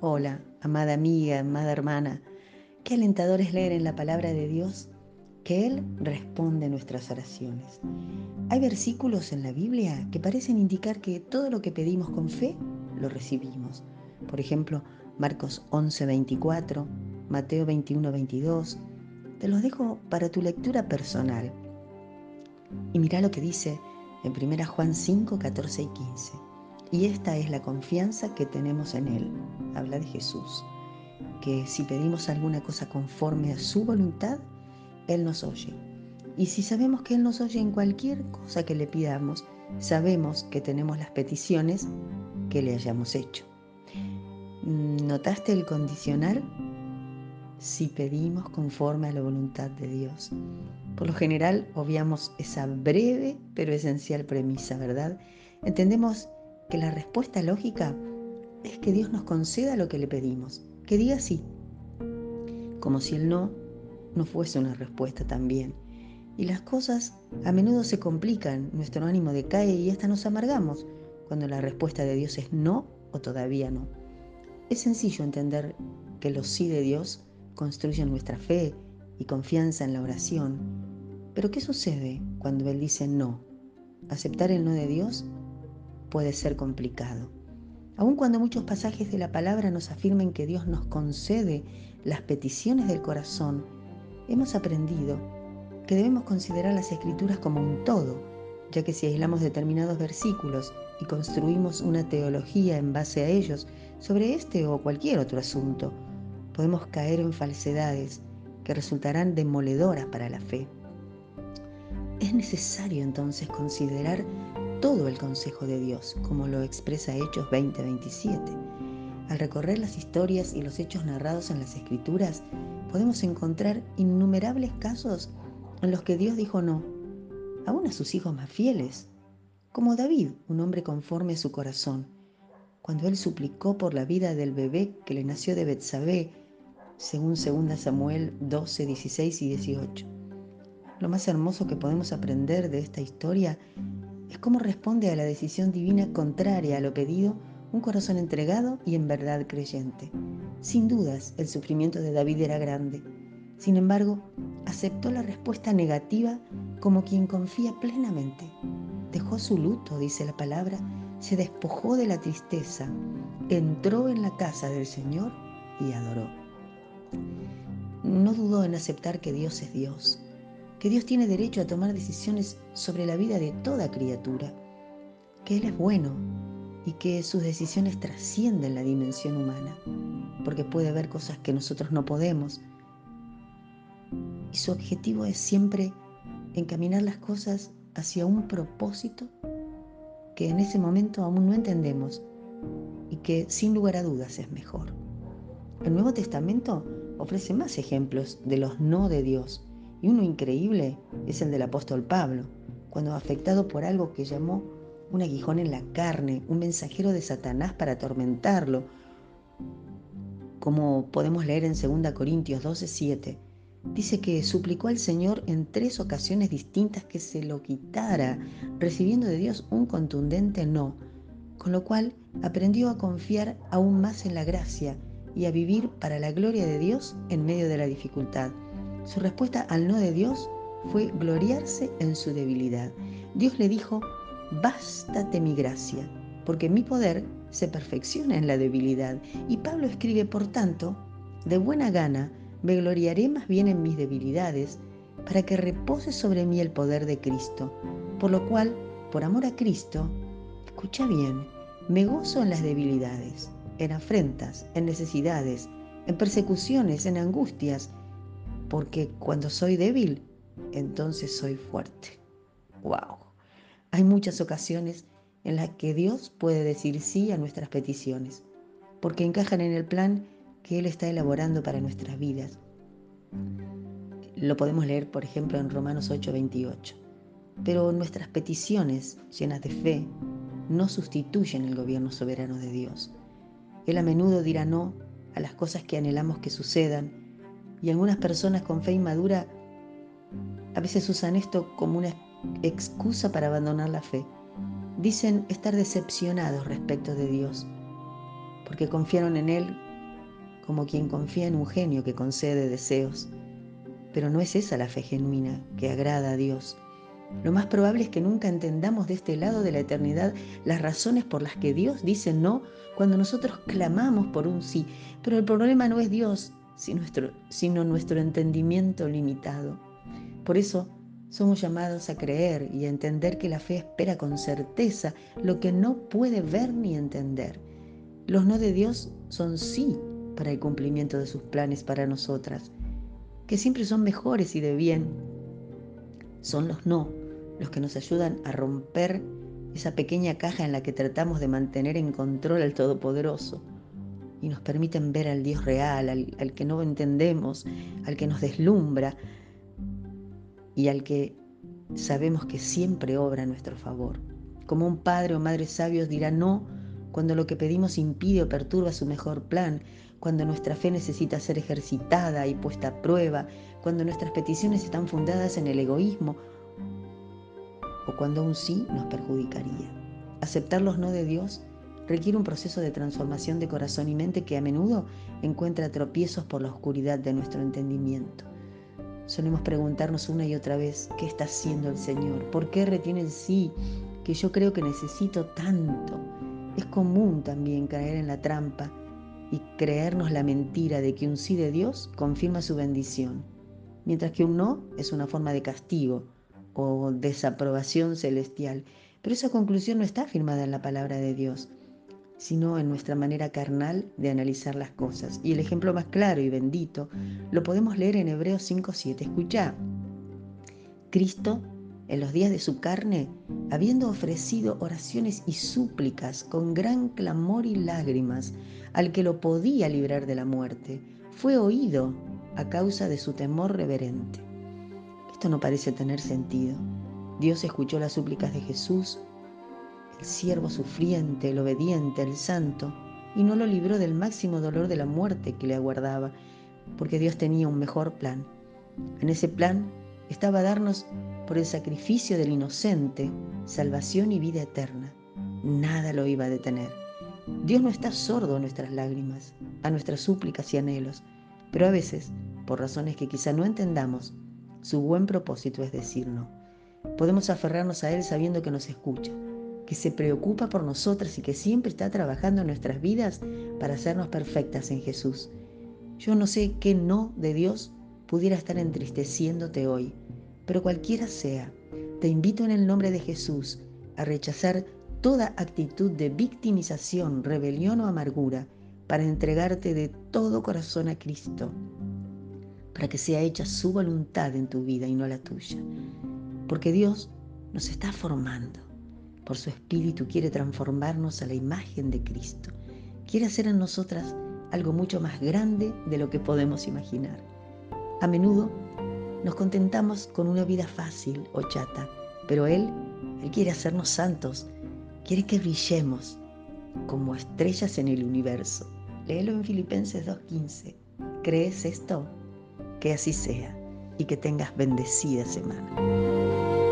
Hola, amada amiga, amada hermana. Qué alentador es leer en la palabra de Dios que Él responde nuestras oraciones. Hay versículos en la Biblia que parecen indicar que todo lo que pedimos con fe lo recibimos. Por ejemplo, Marcos 11, 24, Mateo 21, 22. Te los dejo para tu lectura personal. Y mira lo que dice en 1 Juan 5, 14 y 15. Y esta es la confianza que tenemos en Él. Habla de Jesús. Que si pedimos alguna cosa conforme a su voluntad, Él nos oye. Y si sabemos que Él nos oye en cualquier cosa que le pidamos, sabemos que tenemos las peticiones que le hayamos hecho. ¿Notaste el condicional? Si pedimos conforme a la voluntad de Dios. Por lo general, obviamos esa breve pero esencial premisa, ¿verdad? Entendemos que la respuesta lógica es que Dios nos conceda lo que le pedimos, que diga sí, como si el no no fuese una respuesta también. Y las cosas a menudo se complican, nuestro ánimo decae y hasta nos amargamos cuando la respuesta de Dios es no o todavía no. Es sencillo entender que los sí de Dios construyen nuestra fe y confianza en la oración. Pero ¿qué sucede cuando Él dice no? Aceptar el no de Dios puede ser complicado. Aun cuando muchos pasajes de la palabra nos afirmen que Dios nos concede las peticiones del corazón, hemos aprendido que debemos considerar las escrituras como un todo, ya que si aislamos determinados versículos y construimos una teología en base a ellos sobre este o cualquier otro asunto, podemos caer en falsedades que resultarán demoledoras para la fe. Es necesario entonces considerar todo el consejo de Dios, como lo expresa Hechos 20:27. Al recorrer las historias y los hechos narrados en las Escrituras, podemos encontrar innumerables casos en los que Dios dijo no, aún a sus hijos más fieles, como David, un hombre conforme a su corazón, cuando él suplicó por la vida del bebé que le nació de Betsabé, según 2 Samuel 12, 16 y 18. Lo más hermoso que podemos aprender de esta historia es cómo responde a la decisión divina contraria a lo pedido un corazón entregado y en verdad creyente. Sin dudas, el sufrimiento de David era grande. Sin embargo, aceptó la respuesta negativa como quien confía plenamente. Dejó su luto, dice la palabra, se despojó de la tristeza, entró en la casa del Señor y adoró. No dudó en aceptar que Dios es Dios, que Dios tiene derecho a tomar decisiones sobre la vida de toda criatura, que Él es bueno y que sus decisiones trascienden la dimensión humana, porque puede ver cosas que nosotros no podemos. Y su objetivo es siempre encaminar las cosas hacia un propósito que en ese momento aún no entendemos y que sin lugar a dudas es mejor. El Nuevo Testamento ofrece más ejemplos de los no de Dios y uno increíble es el del apóstol Pablo, cuando afectado por algo que llamó un aguijón en la carne, un mensajero de Satanás para atormentarlo, como podemos leer en 2 Corintios 12, 7, dice que suplicó al Señor en tres ocasiones distintas que se lo quitara, recibiendo de Dios un contundente no, con lo cual aprendió a confiar aún más en la gracia y a vivir para la gloria de Dios en medio de la dificultad. Su respuesta al no de Dios fue gloriarse en su debilidad. Dios le dijo, bástate mi gracia, porque mi poder se perfecciona en la debilidad. Y Pablo escribe, por tanto, de buena gana, me gloriaré más bien en mis debilidades, para que repose sobre mí el poder de Cristo. Por lo cual, por amor a Cristo, escucha bien, me gozo en las debilidades, en afrentas, en necesidades, en persecuciones, en angustias, porque cuando soy débil, entonces soy fuerte. ¡Wow! Hay muchas ocasiones en las que Dios puede decir sí a nuestras peticiones, porque encajan en el plan que Él está elaborando para nuestras vidas. Lo podemos leer, por ejemplo, en Romanos 8:28. Pero nuestras peticiones llenas de fe no sustituyen el gobierno soberano de Dios. Él a menudo dirá no a las cosas que anhelamos que sucedan y algunas personas con fe inmadura a veces usan esto como una excusa para abandonar la fe. Dicen estar decepcionados respecto de Dios. porque confiaron en Él como quien confía en un genio que concede deseos. Pero no es esa la fe genuina que agrada a Dios. Lo más probable es que nunca entendamos de este lado de la eternidad las razones por las que Dios dice no cuando nosotros clamamos por un sí. Pero el problema no es Dios, sino nuestro entendimiento limitado. Por eso somos llamados a creer y a entender que la fe espera con certeza lo que no puede ver ni entender. Los no de Dios son sí para el cumplimiento de sus planes para nosotras, que siempre son mejores y de bien. Son los no los que nos ayudan a romper esa pequeña caja en la que tratamos de mantener en control al Todopoderoso y nos permiten ver al Dios real, al, que no entendemos, al que nos deslumbra y al que sabemos que siempre obra a nuestro favor. Como un padre o madre sabios dirá no cuando lo que pedimos impide o perturba su mejor plan, cuando nuestra fe necesita ser ejercitada y puesta a prueba, cuando nuestras peticiones están fundadas en el egoísmo o cuando un sí nos perjudicaría. Aceptar los no de Dios requiere un proceso de transformación de corazón y mente que a menudo encuentra tropiezos por la oscuridad de nuestro entendimiento. Solemos preguntarnos una y otra vez, ¿qué está haciendo el Señor? ¿Por qué retiene el sí que yo creo que necesito tanto? Es común también caer en la trampa y creernos la mentira de que un sí de Dios confirma su bendición, mientras que un no es una forma de castigo o desaprobación celestial. Pero esa conclusión no está firmada en la palabra de Dios, sino en nuestra manera carnal de analizar las cosas. Y el ejemplo más claro y bendito lo podemos leer en Hebreos 5.7. Escucha, Cristo en los días de su carne, habiendo ofrecido oraciones y súplicas con gran clamor y lágrimas al que lo podía librar de la muerte, fue oído a causa de su temor reverente. Esto no parece tener sentido. Dios escuchó las súplicas de Jesús siervo sufriente, el obediente, el santo, y no lo libró del máximo dolor de la muerte que le aguardaba, porque Dios tenía un mejor plan. En ese plan estaba darnos por el sacrificio del inocente salvación y vida eterna. Nada lo iba a detener. Dios no está sordo a nuestras lágrimas, a nuestras súplicas y anhelos, pero a veces, por razones que quizá no entendamos, su buen propósito es decir no. Podemos aferrarnos a Él sabiendo que nos escucha, que se preocupa por nosotras y que siempre está trabajando en nuestras vidas para hacernos perfectas en Jesús. Yo no sé qué no de Dios pudiera estar entristeciéndote hoy, pero cualquiera sea, te invito en el nombre de Jesús a rechazar toda actitud de victimización, rebelión o amargura para entregarte de todo corazón a Cristo, para que sea hecha su voluntad en tu vida y no la tuya. Porque Dios nos está formando por su Espíritu quiere transformarnos a la imagen de Cristo. Quiere hacer en nosotras algo mucho más grande de lo que podemos imaginar. A menudo nos contentamos con una vida fácil o chata, pero Él, Él quiere hacernos santos, quiere que brillemos como estrellas en el universo. Léelo en Filipenses 2.15. ¿Crees esto? Que así sea y que tengas bendecida semana.